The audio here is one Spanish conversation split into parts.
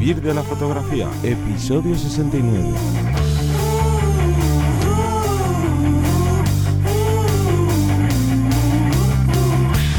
Vivir de la fotografía, episodio 69.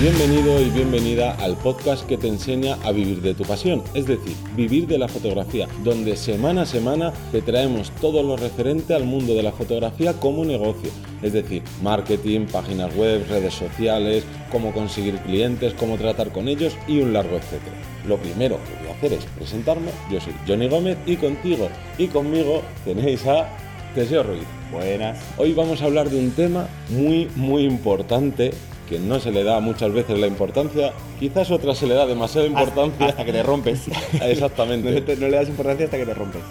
Bienvenido y bienvenida al podcast que te enseña a vivir de tu pasión, es decir, vivir de la fotografía, donde semana a semana te traemos todo lo referente al mundo de la fotografía como negocio, es decir, marketing, páginas web, redes sociales, cómo conseguir clientes, cómo tratar con ellos y un largo etcétera. Lo primero que voy a hacer es presentarme, yo soy Johnny Gómez y contigo y conmigo tenéis a Teseo Ruiz. Buenas. Hoy vamos a hablar de un tema muy muy importante que no se le da muchas veces la importancia, quizás otras se le da demasiada importancia. Hasta, que te rompes. Exactamente. No, te- no le das importancia hasta que te rompes.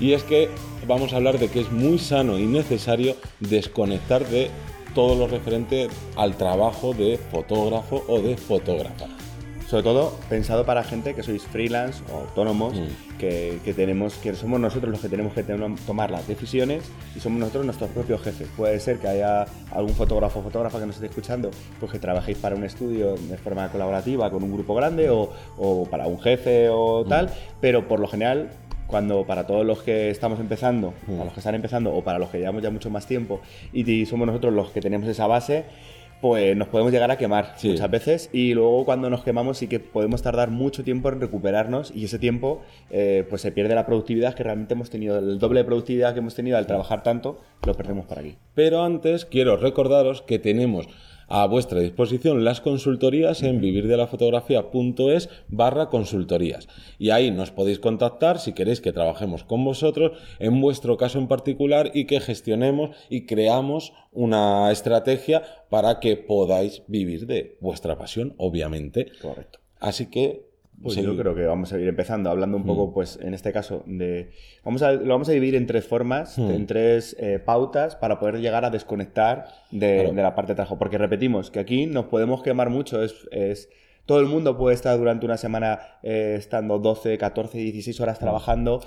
Y es que vamos a hablar de que es muy sano y necesario desconectar de todo lo referente al trabajo de fotógrafo o de fotógrafa. Sobre todo pensado para gente que sois freelance o autónomos, Mm. que, que tenemos, que somos nosotros los que tenemos que tener- tomar las decisiones y somos nosotros nuestros propios jefes. Puede ser que haya algún fotógrafo o fotógrafa que nos esté escuchando, pues que trabajéis para un estudio de forma colaborativa con un grupo grande o, o para un jefe o tal, pero por lo general cuando para todos los que estamos empezando, Mm. para los que están empezando o para los que llevamos ya mucho más tiempo y, y somos nosotros los que tenemos esa base, pues nos podemos llegar a quemar Sí. muchas veces y luego cuando nos quemamos sí que podemos tardar mucho tiempo en recuperarnos y ese tiempo eh, pues se pierde la productividad que realmente hemos tenido, el doble de productividad que hemos tenido al trabajar tanto, lo perdemos por aquí. Pero antes quiero recordaros que tenemos a vuestra disposición las consultorías en vivirdelafotografía.es barra consultorías. Y ahí nos podéis contactar si queréis que trabajemos con vosotros en vuestro caso en particular y que gestionemos y creamos una estrategia para que podáis vivir de vuestra pasión, obviamente. Correcto. Así que... Pues seguid. yo creo que vamos a ir empezando hablando un poco, pues en este caso, de. Vamos a, lo vamos a dividir en tres formas, Mm. en tres eh, pautas para poder llegar a desconectar de, Claro. de la parte de trabajo. Porque repetimos que aquí nos podemos quemar mucho. Es, es- todo el mundo puede estar durante una semana eh, estando 12, 14, 16 horas trabajando.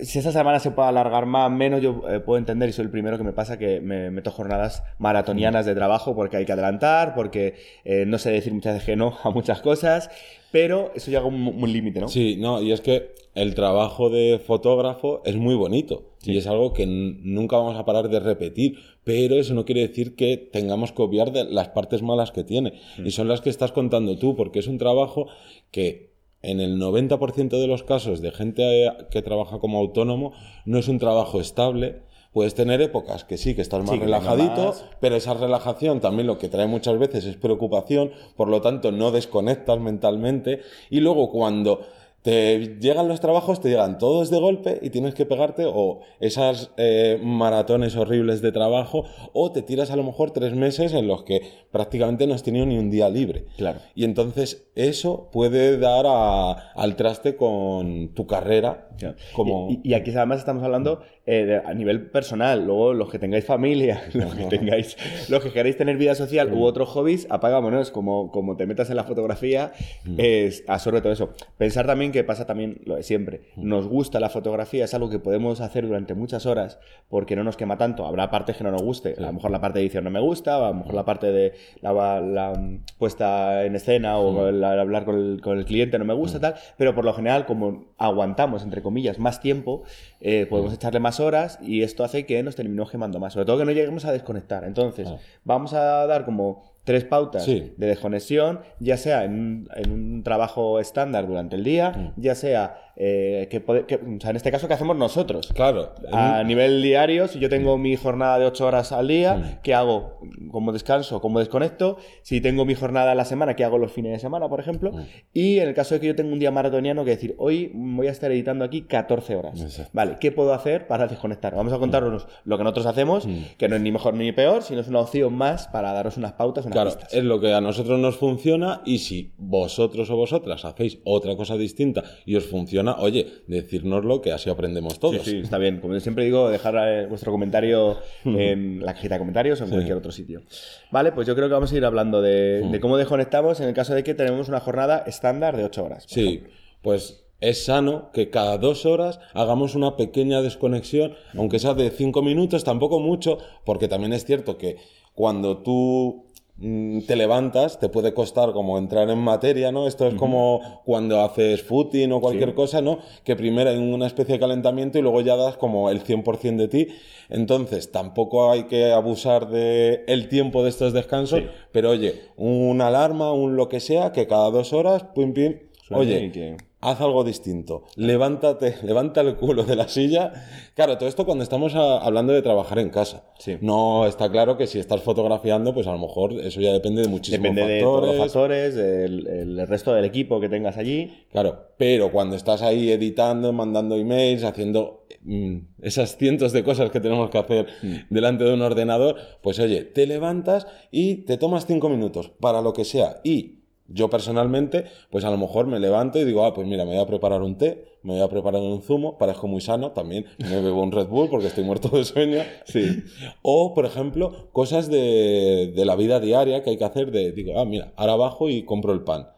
Si esa semana se puede alargar más, menos, yo eh, puedo entender, y soy el primero que me pasa que me meto jornadas maratonianas de trabajo porque hay que adelantar, porque eh, no sé decir muchas veces que no a muchas cosas, pero eso llega a un, un límite, ¿no? Sí, no, y es que el trabajo de fotógrafo es muy bonito y es algo que nunca vamos a parar de repetir, pero eso no quiere decir que tengamos que obviar de las partes malas que tiene y son las que estás contando tú, porque es un trabajo que en el 90% de los casos de gente eh, que trabaja como autónomo no es un trabajo estable. Puedes tener épocas que sí, que estás más Sí, relajadito, más. pero esa relajación también lo que trae muchas veces es preocupación, por lo tanto no desconectas mentalmente y luego cuando te llegan los trabajos, te llegan todos de golpe y tienes que pegarte o esas eh, maratones horribles de trabajo o te tiras a lo mejor tres meses en los que prácticamente no has tenido ni un día libre. Claro. Y entonces eso puede dar a- al traste con tu carrera como... Y, y aquí además estamos hablando eh, de- a nivel personal. Luego, los que tengáis familia, los que tengáis, los que queréis tener vida social u otros hobbies, apagámonos. Como, como te metas en la fotografía, es, absorbe todo eso. Pensar también que pasa también lo de siempre. Nos gusta la fotografía, es algo que podemos hacer durante muchas horas porque no nos quema tanto. Habrá partes que no nos guste. A lo mejor la parte de edición no me gusta, a lo mejor la parte de la, la, mm, puesta en escena o el hablar con el, con el cliente no me gusta, tal. Pero por lo general, como aguantamos, entre comillas, más tiempo, eh, podemos echarle más horas y esto hace que nos terminemos quemando más. Sobre todo que no lleguemos a desconectar. Entonces, vamos a dar como tres pautas Sí. de desconexión, ya sea en un, en un trabajo estándar durante el día, Mm. ya sea eh, que, pode- que- o sea, en este caso que hacemos nosotros. Claro, A nivel diario, si yo tengo mi jornada de 8 horas al día, Mm. ¿qué hago? ¿Cómo descanso? ¿Cómo desconecto? Si tengo mi jornada a la semana, ¿qué hago los fines de semana, por ejemplo? Mm. Y en el caso de que yo tenga un día maratoniano, que decir, hoy voy a estar editando aquí 14 horas. Exacto. Vale, ¿qué puedo hacer para desconectar? Vamos a contaros lo que nosotros hacemos, Mm. que no es ni mejor ni peor, sino es una opción más para daros unas pautas, unas Claro, es lo que a nosotros nos funciona y si vosotros o vosotras hacéis otra cosa distinta y os funciona, oye, decírnoslo que así aprendemos todos. Sí, sí, está bien. Como siempre digo, dejar eh, vuestro comentario en la cajita de comentarios o en cualquier otro sitio. Vale, pues yo creo que vamos a ir hablando de, de cómo desconectamos en el caso de que tenemos una jornada estándar de 8 horas. Sí, ejemplo. pues es sano que cada dos horas hagamos una pequeña desconexión, aunque sea de cinco minutos, tampoco mucho, porque también es cierto que cuando tú mm, te levantas, te puede costar como entrar en materia, ¿no? Esto es como cuando haces footing o cualquier cosa, ¿no? Que primero hay una especie de calentamiento y luego ya das como el 100% de ti. Entonces, tampoco hay que abusar de el tiempo de estos descansos, pero oye, una alarma, un lo que sea, que cada dos horas, pim, pim, oye, haz algo distinto. Levántate, levanta el culo de la silla. Claro, todo esto cuando estamos hablando de trabajar en casa. No está claro que si estás fotografiando, pues a lo mejor eso ya depende de muchísimos depende de todos los factores, del el resto del equipo que tengas allí. Claro, pero cuando estás ahí editando, mandando emails, haciendo mm, esas cientos de cosas que tenemos que hacer mm. delante de un ordenador, pues oye, te levantas y te tomas cinco minutos para lo que sea y yo personalmente, pues a lo mejor me levanto y digo, ah, pues mira, me voy a preparar un té, me voy a preparar un zumo, parezco muy sano, también me bebo un Red Bull porque estoy muerto de sueño. Sí. O, por ejemplo, cosas de, de la vida diaria que hay que hacer de, digo, ah, mira, ahora bajo y compro el pan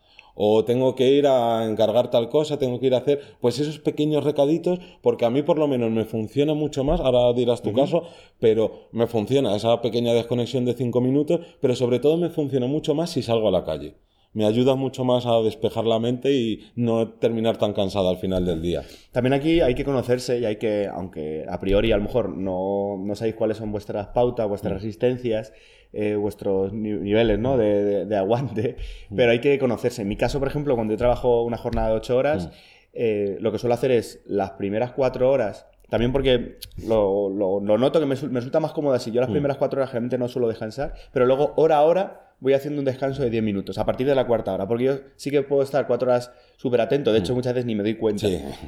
o tengo que ir a encargar tal cosa, tengo que ir a hacer, pues esos pequeños recaditos, porque a mí por lo menos me funciona mucho más, ahora dirás tu caso, pero me funciona esa pequeña desconexión de cinco minutos, pero sobre todo me funciona mucho más si salgo a la calle me ayuda mucho más a despejar la mente y no terminar tan cansada al final del día. También aquí hay que conocerse y hay que, aunque a priori a lo mejor no, no sabéis cuáles son vuestras pautas, vuestras mm. resistencias, eh, vuestros niveles ¿no? de, aguante, mm. pero hay que conocerse. En mi caso, por ejemplo, cuando yo trabajo una jornada de ocho horas, mm. eh, lo que suelo hacer es las primeras cuatro horas también porque lo, lo, noto que me, me, resulta más cómodo así. Yo las primeras cuatro horas generalmente no suelo descansar, pero luego hora a hora voy haciendo un descanso de 10 minutos a partir de la cuarta hora, porque yo sí que puedo estar cuatro horas súper atento, de hecho mm. muchas veces ni me doy cuenta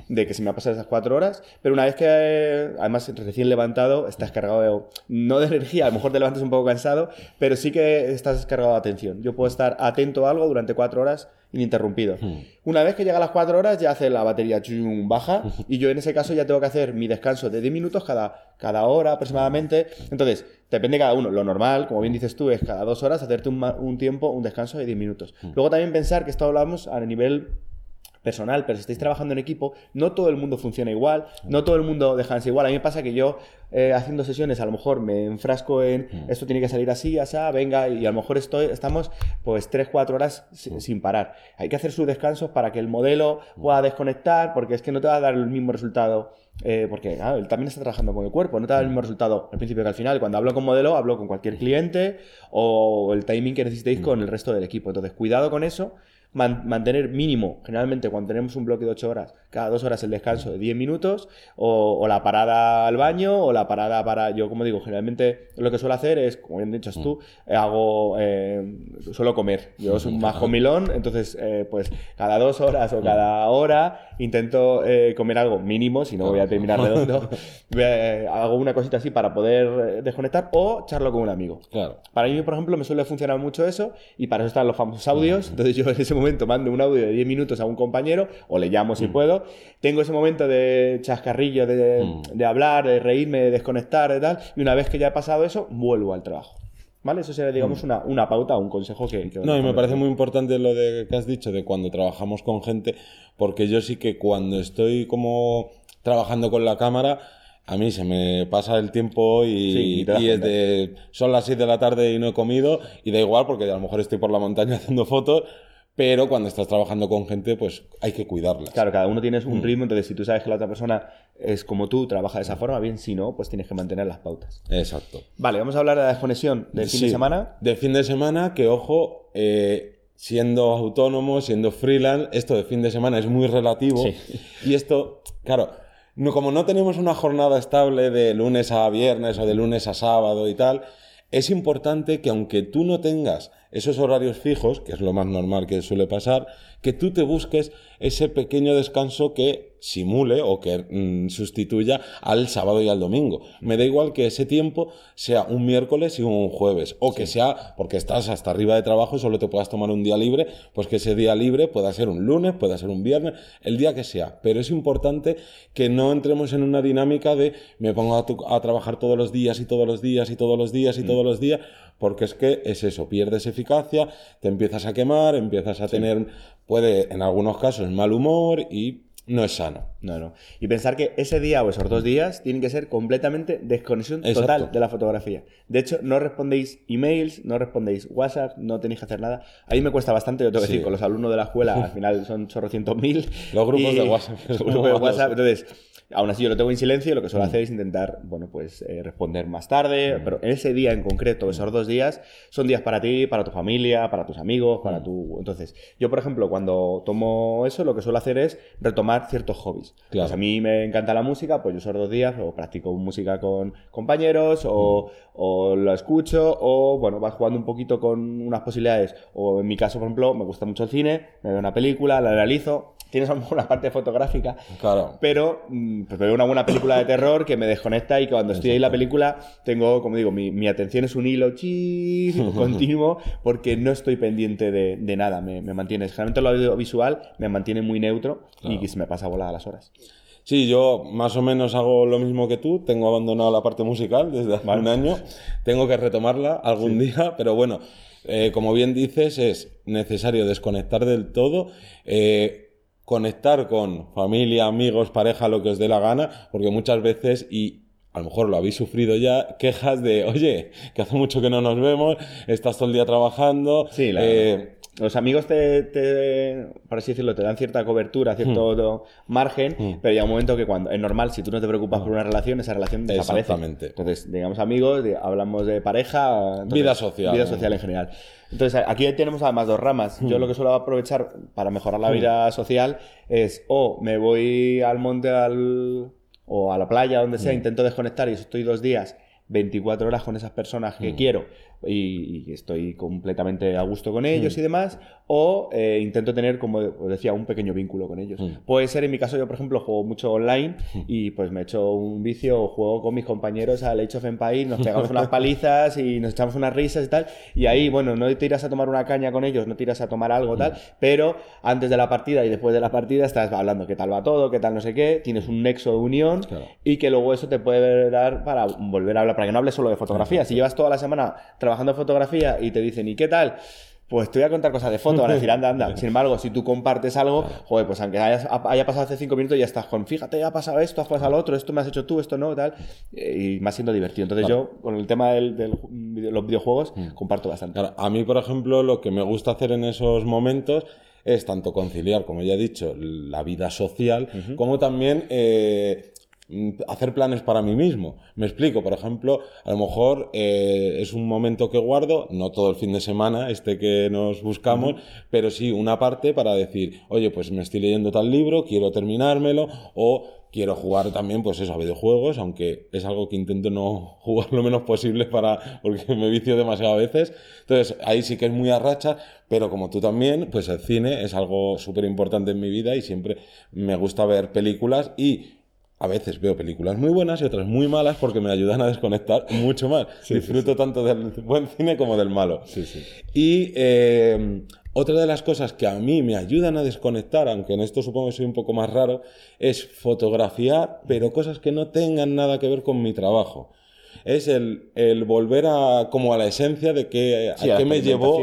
de que se me ha pasado esas cuatro horas, pero una vez que además recién levantado estás cargado de, no de energía, a lo mejor te levantas un poco cansado, pero sí que estás cargado de atención. Yo puedo estar atento a algo durante cuatro horas ininterrumpido. Hmm. Una vez que llega a las 4 horas ya hace la batería baja y yo en ese caso ya tengo que hacer mi descanso de 10 minutos cada, cada hora aproximadamente. Entonces, depende de cada uno. Lo normal, como bien dices tú, es cada dos horas hacerte un, un tiempo, un descanso de 10 minutos. Hmm. Luego también pensar que esto hablamos a nivel personal, pero si estáis trabajando en equipo, no todo el mundo funciona igual, no todo el mundo deja igual. A mí me pasa que yo eh, haciendo sesiones a lo mejor me enfrasco en esto tiene que salir así, así, venga, y a lo mejor estoy, estamos pues 3-4 horas mm. sin parar. Hay que hacer sus descansos para que el modelo pueda desconectar, porque es que no te va a dar el mismo resultado. Eh, porque él también está trabajando con el cuerpo, no te da el mismo resultado al principio que al final. Cuando hablo con modelo, hablo con cualquier cliente o el timing que necesitéis con el resto del equipo. Entonces, cuidado con eso mantener mínimo, generalmente cuando tenemos un bloque de 8 horas, cada 2 horas el descanso de 10 minutos, o, la parada al baño, o la parada para, yo como digo, generalmente lo que suelo hacer es, como bien dicho tú, mm. hago, eh, suelo comer, yo soy más comilón, entonces eh, pues cada 2 horas o mm. cada hora intento eh, comer algo mínimo, si no voy a terminar redondo, hago una cosita así para poder desconectar, o charlo con un amigo. Claro. Para mí, por ejemplo, me suele funcionar mucho eso, y para eso están los famosos audios, mm. entonces yo en ese momento mando un audio de 10 minutos a un compañero, o le llamo si mm. puedo, tengo ese momento de chascarrillo, mm. de, hablar, de reírme, de desconectar, de tal, y una vez que ya he pasado eso, vuelvo al trabajo. ¿Vale? Eso sería, digamos, mm. una, una, pauta, un consejo que... no, y me parece muy importante lo de que has dicho de cuando trabajamos con gente, porque yo sí que cuando estoy como trabajando con la cámara, a mí se me pasa el tiempo y, y es de, son las 6 de la tarde y no he comido y da igual porque a lo mejor estoy por la montaña haciendo fotos pero cuando estás trabajando con gente, pues hay que cuidarla. Claro, cada uno tiene un mm. ritmo, entonces si tú sabes que la otra persona es como tú, trabaja de esa forma, bien, si no, pues tienes que mantener las pautas. Exacto. Vale, vamos a hablar de la desconexión del fin de semana. Del fin de semana, que ojo, eh, siendo autónomo, siendo freelance, esto de fin de semana es muy relativo. Y esto, claro, no, como no tenemos una jornada estable de lunes a viernes o de lunes a sábado y tal, es importante que aunque tú no tengas esos horarios fijos, que es lo más normal que suele pasar, que tú te busques ese pequeño descanso que simule o que mm, sustituya al sábado y al domingo. Me da igual que ese tiempo sea un miércoles y un jueves, o que sea porque estás hasta arriba de trabajo y solo te puedas tomar un día libre, pues que ese día libre pueda ser un lunes, pueda ser un viernes, el día que sea. Pero es importante que no entremos en una dinámica de me pongo a, trabajar todos los días y todos los días y todos los días y mm. todos los días, porque es que es eso, pierdes eficacia, te empiezas a quemar, empiezas a tener, puede en algunos casos, mal humor y no es sano. No, no. Y pensar que ese día o esos dos días tienen que ser completamente desconexión Exacto. total de la fotografía. De hecho, no respondéis emails, no respondéis WhatsApp, no tenéis que hacer nada. A mí me cuesta bastante, yo tengo que Sí. decir, con los alumnos de la escuela, al final son chorrocientos mil. Los grupos y- de WhatsApp. Los grupos de. WhatsApp. Entonces, aún así yo lo tengo en silencio y lo que Mm. suelo hacer es intentar, bueno, pues eh, responder más tarde. Pero en ese día en concreto, Mm. esos dos días, son días para ti, para tu familia, para tus amigos, Mm. para tu... Entonces, yo, por ejemplo, cuando tomo eso, lo que suelo hacer es retomar ciertos hobbies. Claro. Pues a mí me encanta la música, pues yo esos dos días o practico música con compañeros o, o lo escucho o, bueno, vas jugando un poquito con unas posibilidades. O en mi caso, por ejemplo, me gusta mucho el cine, me veo una película, la analizo. Tienes a lo mejor una parte fotográfica, Claro. pero mm, pues veo una buena película de terror que me desconecta y que cuando estoy ahí en la película tengo, como digo, mi, mi atención es un hilo chi continuo porque no estoy pendiente de, de nada, me, me mantiene. Generalmente lo audiovisual me mantiene muy neutro y se me pasa volada las horas. Sí, yo más o menos hago lo mismo que tú. Tengo abandonado la parte musical desde hace Vale. un año. Tengo que retomarla algún día, pero bueno, eh, como bien dices, es necesario desconectar del todo. eh, conectar con familia, amigos, pareja, lo que os dé la gana, porque muchas veces, y a lo mejor lo habéis sufrido ya, quejas de, oye, que hace mucho que no nos vemos, estás todo el día trabajando. Sí, la- eh, Los amigos te, te, por así decirlo, te dan cierta cobertura, cierto margen, Hmm. pero llega un momento que cuando es normal, si tú no te preocupas por una relación, esa relación desaparece. Exactamente. Entonces, digamos amigos, hablamos de pareja, entonces, Vida social. vida social en general. Entonces, aquí tenemos además dos ramas. Hmm. Yo lo que suelo aprovechar para mejorar la vida social es o me voy al monte al, o a la playa, donde sea, intento desconectar y estoy dos días 24 horas con esas personas que quiero y, y estoy completamente a gusto con ellos y demás, o eh, intento tener, como os decía, un pequeño vínculo con ellos. Mm. Puede ser, en mi caso, yo por ejemplo juego mucho online y pues me echo un vicio o juego con mis compañeros al Age of Empires, nos pegamos unas palizas y nos echamos unas risas y tal, y ahí, bueno, no te irás a tomar una caña con ellos, no te irás a tomar algo tal, pero antes de la partida y después de la partida estás hablando qué tal va todo, qué tal no sé qué, tienes un nexo de unión Claro. y que luego eso te puede dar para volver a hablar, para que no hables solo de fotografía. Si llevas toda la semana trabajando en fotografía y te dicen, ¿y qué tal? Pues te voy a contar cosas de foto, van a decir, anda, anda. Sin embargo, si tú compartes algo, joder, pues aunque hayas- haya pasado hace cinco minutos, ya estás con, fíjate, ha pasado esto, has pasado lo otro, esto me has hecho tú, esto no, tal. eh, Y más siendo divertido. Entonces yo, con el tema del- de los videojuegos, comparto bastante. Claro, a mí, por ejemplo, lo que me gusta hacer en esos momentos es tanto conciliar, como ya he dicho, la vida social, como también eh, mm, hacer planes para mí mismo. Me explico, por ejemplo, a lo mejor eh, es un momento que guardo, no todo el fin de semana, este que nos buscamos, pero sí una parte para decir, oye, pues me estoy leyendo tal libro, quiero terminármelo, o quiero jugar también, pues eso, a videojuegos, aunque es algo que intento no jugar lo menos posible para, porque me vicio demasiado a veces. Entonces, ahí sí que es muy a racha, pero como tú también, pues el cine es algo súper importante en mi vida y siempre me gusta ver películas y a veces veo películas muy buenas y otras muy malas porque me ayudan a desconectar mucho más. Disfruto tanto del buen cine como del malo. Y eh, otra de las cosas que a mí me ayudan a desconectar, aunque en esto supongo que soy un poco más raro, es fotografiar, pero cosas que no tengan nada que ver con mi trabajo. Es el, el volver a como a la esencia de que, Sí, a qué me llevó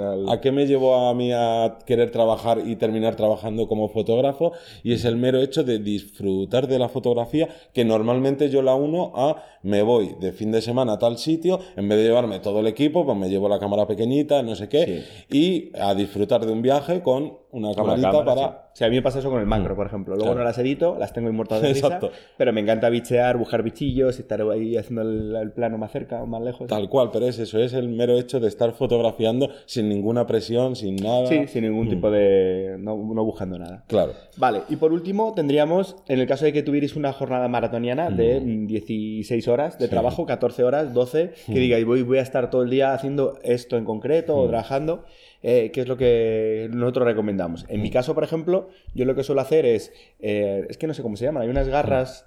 al- ¿A qué me llevó a mí a querer trabajar y terminar trabajando como fotógrafo? Y es el mero hecho de disfrutar de la fotografía, que normalmente yo la uno a me voy de fin de semana a tal sitio, en vez de llevarme todo el equipo, pues me llevo la cámara pequeñita, no sé qué, y a disfrutar de un viaje con una camarita cámara, para... sí. O sea, a mí me pasa eso con el macro, por ejemplo. Luego Claro. no las edito, las tengo muertas de risa, Exacto. pero me encanta bichear, buscar bichillos, estar ahí haciendo el, el plano más cerca o más lejos. Tal cual, pero es eso, es el mero hecho de estar fotografiando sin ninguna presión, sin nada. Sí, sin ningún tipo de... No, no buscando nada. Claro. Vale, y por último tendríamos, en el caso de que tuvierais una jornada maratoniana de mm, 16 horas de trabajo, 14 horas, 12, que digáis, voy, voy a estar todo el día haciendo esto en concreto o trabajando, eh, ¿qué es lo que nosotros recomendamos? En mi caso, por ejemplo, yo lo que suelo hacer es, eh, es que no sé cómo se llaman, hay unas garras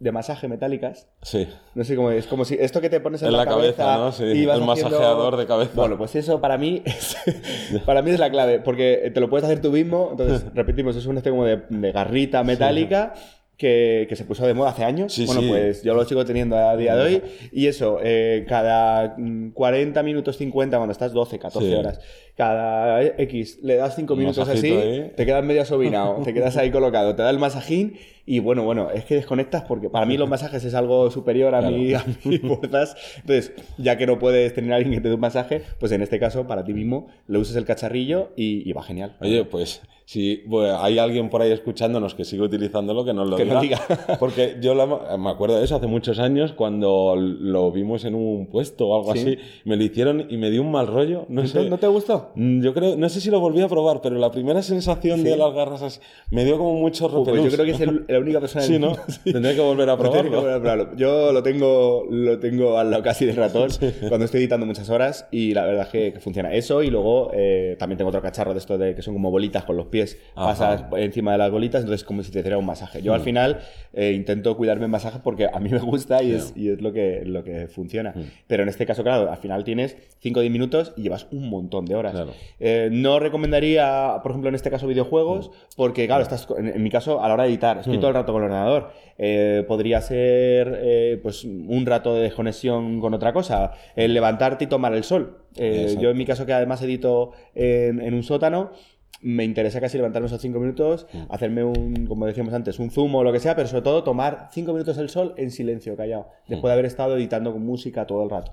de masaje metálicas. Sí. No sé cómo es, como si esto que te pones en, En la cabeza, ¿no? Sí, y vas el masajeador de cabeza. Bueno, pues eso para mí es, para mí es la clave, porque te lo puedes hacer tú mismo. Entonces, repetimos, es un este como de, de garrita metálica. Que, que se puso de moda hace años. Sí, bueno, sí. pues yo lo sigo teniendo a día de hoy. Y eso, eh, cada mm, 40 minutos, 50, cuando estás 12, 14 Sí. horas, cada X le das cinco Un minutos así, te quedas medio asobinado, te quedas ahí colocado, te da el masajín y bueno, bueno, es que desconectas porque para mí los masajes es algo superior a, Claro. mi, a mis fuerzas. Entonces, ya que no puedes tener a alguien que te dé un masaje, pues en este caso, para ti mismo, le usas el cacharrillo y, y va genial. Oye, pues si bueno, hay alguien por ahí escuchándonos que sigue utilizándolo, que nos lo Que diga. nos diga. Porque yo la- me acuerdo de eso hace muchos años cuando lo vimos en un puesto o algo Sí. así. Me lo hicieron y me dio un mal rollo. No sé. ¿No, ¿No te gustó? Mm, Yo creo, no sé si lo volví a probar, pero la primera sensación Sí. de las garras así, me dio como mucho Uh, pues yo repelús. creo que es el- la única persona en Sí, el ¿no? sí. Tendría que volver a Pues probarlo. volver a probarlo. Yo lo tengo, lo tengo al lado casi del ratón cuando estoy editando muchas horas y la verdad es que, que funciona. Eso y luego eh, también tengo otro cacharro de estos de que son como bolitas con los pies. Ajá. Pasas encima de las bolitas, entonces como si te hiciera un masaje. Yo al final eh, intento cuidarme en masajes porque a mí me gusta y es, y es lo, que, lo que funciona. Pero en este caso, claro, al final tienes 5 o 10 minutos y llevas un montón de horas. Claro. Eh, no recomendaría, por ejemplo, en este caso videojuegos, porque claro, estás, en, en mi caso, a la hora de editar, estoy todo el rato con el ordenador. Eh, podría ser pues un rato de desconexión con otra cosa, el levantarte y tomar el sol. Eh, yo en mi caso, que además edito en, en un sótano, me interesa casi levantarme esos cinco minutos, hacerme un, como decíamos antes, un zumo o lo que sea, pero sobre todo tomar cinco minutos el sol en silencio, callado, después de haber estado editando con música todo el rato.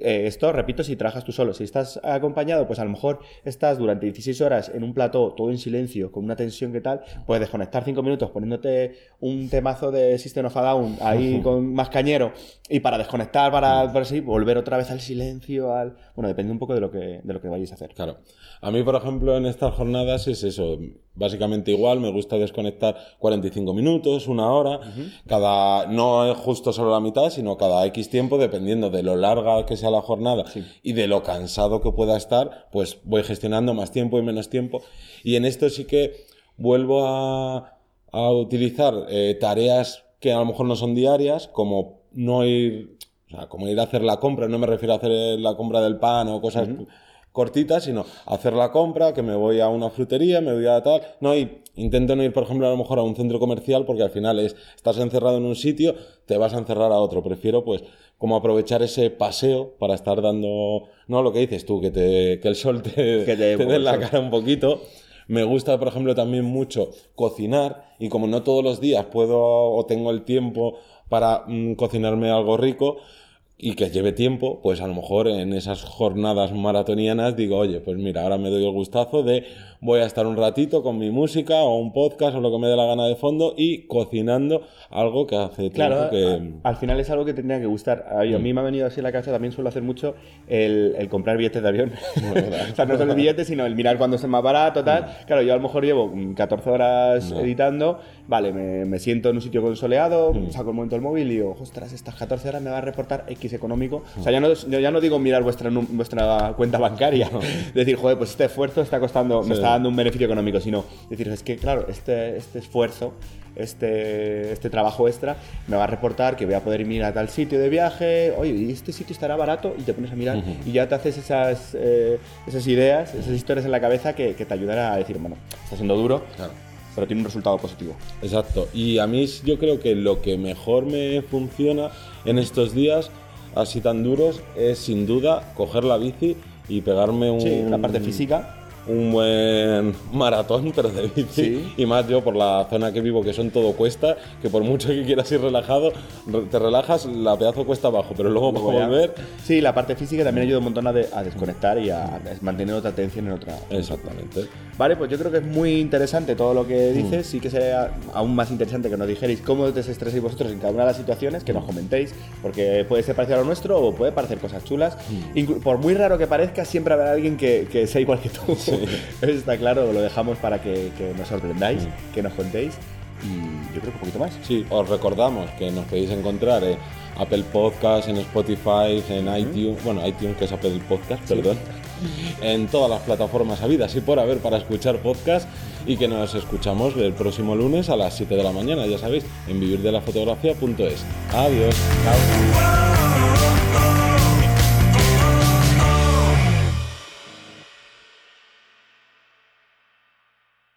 Eh, esto, repito, si trabajas tú solo. Si estás acompañado, pues a lo mejor estás durante 16 horas en un plató, todo en silencio, con una tensión que tal, puedes desconectar 5 minutos poniéndote un temazo de System of a Down ahí con más cañero y para desconectar, para, para así, volver otra vez al silencio, al... Bueno, depende un poco de lo que, de lo que vayáis a hacer. Claro. A mí, por ejemplo, en estas jornadas es eso. Básicamente igual, me gusta desconectar 45 minutos, una hora. Cada, no es justo solo la mitad, sino cada X tiempo, dependiendo de lo larga que sea la jornada y de lo cansado que pueda estar, pues voy gestionando más tiempo y menos tiempo. Y en esto sí que vuelvo a, a utilizar eh, tareas que a lo mejor no son diarias, como no ir, o sea, como ir a hacer la compra, no me refiero a hacer la compra del pan o cosas cortitas, sino hacer la compra, que me voy a una frutería, me voy a tal, no, y intento no ir, por ejemplo, a lo mejor a un centro comercial, porque al final es, estás encerrado en un sitio, te vas a encerrar a otro, prefiero pues como aprovechar ese paseo para estar dando, no lo que dices tú, que, te, que el sol te, Que te dé te la cara un poquito. Me gusta, por ejemplo, también mucho cocinar y como no todos los días puedo o tengo el tiempo para mm, cocinarme algo rico y que lleve tiempo, pues a lo mejor en esas jornadas maratonianas digo, oye, pues mira, ahora me doy el gustazo de voy a estar un ratito con mi música o un podcast o lo que me dé la gana de fondo y cocinando algo que hace tiempo Claro, que... a- al final es algo que tendría que gustar. A, y a mí me ha venido así en la cabeza, también suelo hacer mucho el, el comprar billetes de avión. o sea, no solo el billete, sino el mirar cuándo es el más barato, tal. Claro, yo a lo mejor llevo mm, 14 horas No. editando, vale, me, me siento en un sitio consoleado, saco el momento del móvil y digo, ostras, estas 14 horas me va a reportar X económico. O sea, ya no, ya no digo mirar vuestra, vuestra cuenta bancaria, decir, joder, pues este esfuerzo está costando, me está dando un beneficio económico, sino decir, es que claro, este, este esfuerzo, este, este trabajo extra, me va a reportar que voy a poder ir a tal sitio de viaje, oye, y este sitio estará barato, y te pones a mirar y ya te haces esas, eh, esas ideas, esas historias en la cabeza que, que te ayudan a decir, bueno, está siendo duro, Claro. pero tiene un resultado positivo. Exacto. Y a mí yo creo que lo que mejor me funciona en estos días así tan duros es sin duda coger la bici y pegarme un... Sí, la parte física. Un buen maratón, pero de bici. Sí. Y más yo por la zona que vivo, que son todo cuesta, que por mucho que quieras ir relajado, re- te relajas, la pedazo cuesta abajo, pero luego para volver. Sí, la parte física también ayuda un montón a, de- a desconectar y a, mantener otra atención en otra. Exactamente. Vale, pues yo creo que es muy interesante todo lo que dices. Sí que sería aún más interesante que nos dijerais cómo desestresáis vosotros en cada una de las situaciones, que nos comentéis, porque puede ser parecido a lo nuestro o puede parecer cosas chulas. Inclu- por muy raro que parezca, siempre habrá alguien que, que sea igual que tú. Eso está claro, lo dejamos para que, que nos sorprendáis, que nos contéis. Y yo creo que un poquito más. Sí, os recordamos que nos podéis encontrar en Apple Podcast, en Spotify, en iTunes, bueno, iTunes que es Apple Podcast, perdón, en todas las plataformas habidas y por haber para escuchar podcast y que nos escuchamos el próximo lunes a las 7 de la mañana, ya sabéis, en vivirdelafotografía.es. Adiós. Chao.